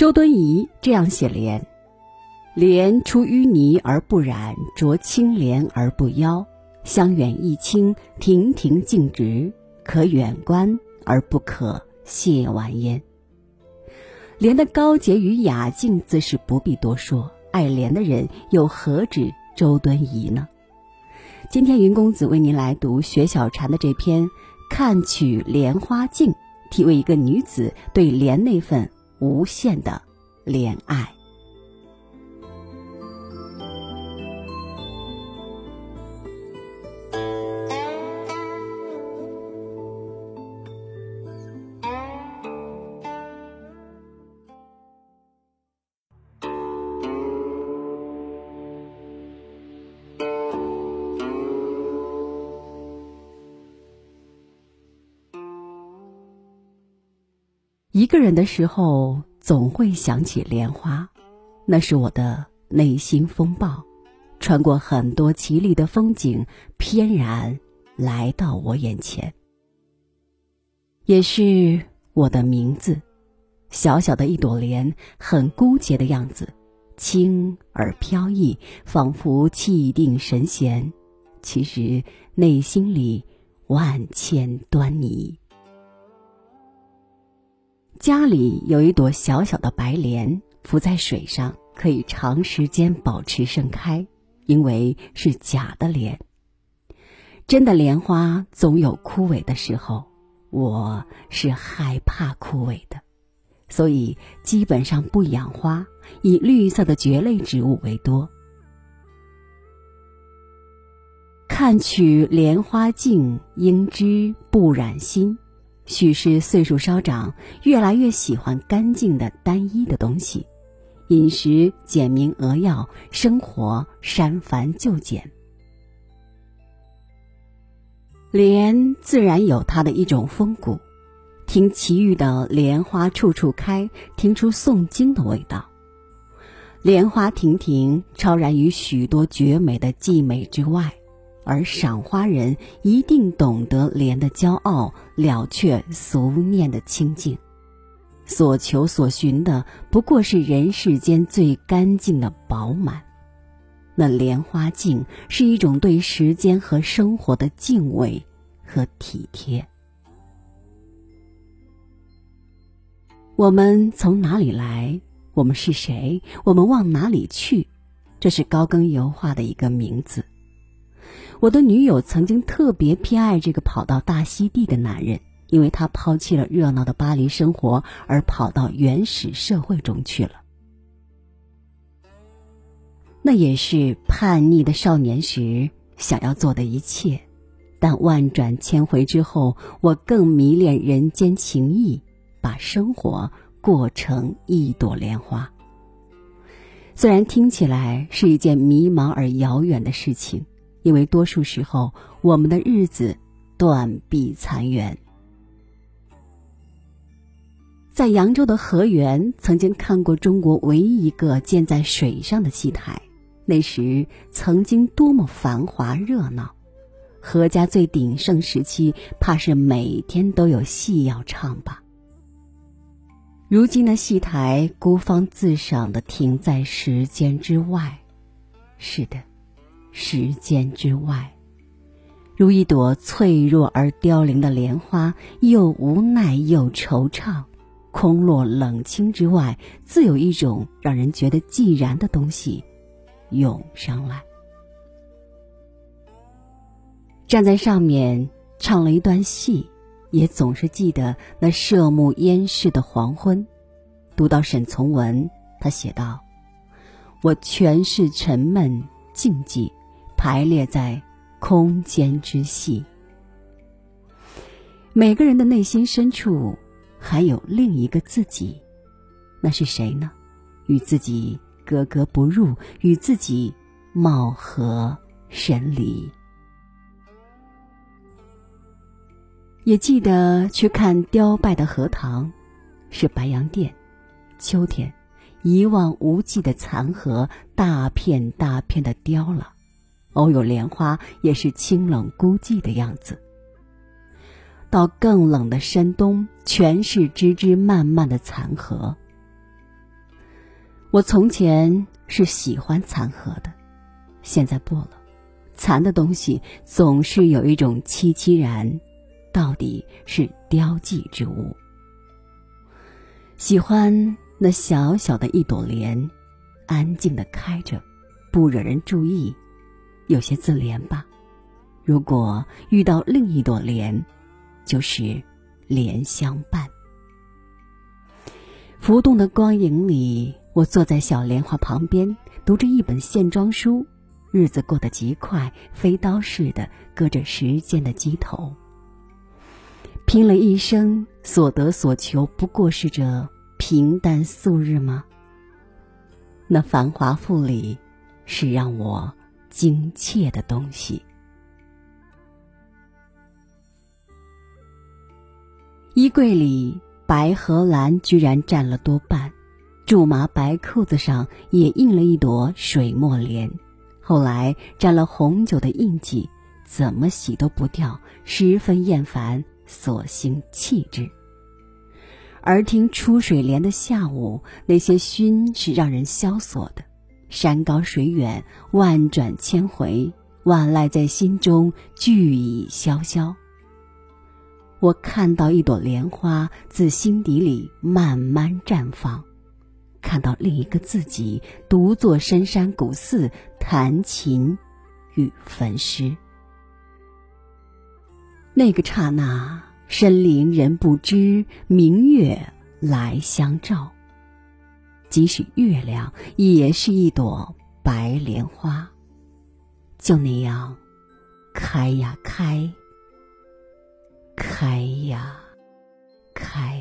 周敦颐这样写莲：“莲出淤泥而不染，濯清涟而不妖。香远益清，亭亭净植，可远观而不可亵玩焉。”莲的高洁与雅静自是不必多说，爱莲的人又何止周敦颐呢？今天云公子为您来读薛小禅的这篇《看取莲花镜》，体味一个女子对莲那份无限的怜爱。一个人的时候，总会想起莲花，那是我的内心风暴，穿过很多绮丽的风景，翩然来到我眼前。也是我的名字，小小的一朵莲，很孤洁的样子，轻而飘逸，仿佛气定神闲，其实内心里万千端倪。家里有一朵小小的白莲，浮在水上，可以长时间保持盛开，因为是假的莲。真的莲花总有枯萎的时候，我是害怕枯萎的，所以基本上不养花，以绿色的蕨类植物为多。看取莲花镜，应知不染心。许是岁数稍长，越来越喜欢干净的单一的东西，饮食简明扼要，生活删繁就简。莲自然有它的一种风骨，听奇遇的莲花处处开，听出诵经的味道。莲花亭亭，超然于许多绝美的寂美之外。而赏花人一定懂得莲的骄傲，了却俗念的清净，所求所寻的不过是人世间最干净的饱满。那莲花镜是一种对时间和生活的敬畏和体贴。我们从哪里来？我们是谁？我们往哪里去？这是高更油画的一个名字。我的女友曾经特别偏爱这个跑到大溪地的男人，因为他抛弃了热闹的巴黎生活，而跑到原始社会中去了。那也是叛逆的少年时想要做的一切，但万转千回之后，我更迷恋人间情谊，把生活过成一朵莲花。虽然听起来是一件迷茫而遥远的事情。因为多数时候，我们的日子断壁残垣。在扬州的河源，曾经看过中国唯一一个建在水上的戏台。那时曾经多么繁华热闹，何家最鼎盛时期，怕是每天都有戏要唱吧。如今的戏台孤芳自赏的停在时间之外。是的。时间之外，如一朵脆弱而凋零的莲花，又无奈又惆怅，空落冷清之外，自有一种让人觉得寂然的东西涌上来。站在上面唱了一段戏，也总是记得那涉目烟逝的黄昏。读到沈从文，他写道：“我全是沉闷静寂。”排列在空间之隙。每个人的内心深处还有另一个自己，那是谁呢？与自己格格不入，与自己貌合神离。也记得去看凋败的荷塘，是白洋淀，秋天，一望无际的残荷，大片大片的凋了。偶有莲花，也是清冷孤寂的样子。到更冷的深冬，全是枝枝蔓蔓的残荷。我从前是喜欢残荷的，现在不了。残的东西总是有一种凄凄然，到底是凋寂之物。喜欢那小小的一朵莲，安静的开着，不惹人注意，有些自怜吧。如果遇到另一朵莲，就是莲相伴。浮动的光影里，我坐在小莲花旁边，读着一本线装书。日子过得极快，飞刀似的割着时间的机头。拼了一生，所得所求不过是这平淡素日吗？那繁华富丽，是让我精切的东西。衣柜里白和蓝居然占了多半，苎麻白裤子上也印了一朵水墨莲。后来沾了红酒的印记，怎么洗都不掉，十分厌烦，索性弃之。而听出水莲的下午，那些熏是让人萧索的。山高水远，万转千回，万籁在心中俱已萧萧。我看到一朵莲花自心底里慢慢绽放。看到另一个自己独坐深山古寺弹琴与焚诗，那个刹那，深林人不知，明月来相照。即使月亮也是一朵白莲花，就那样开呀开，开呀开。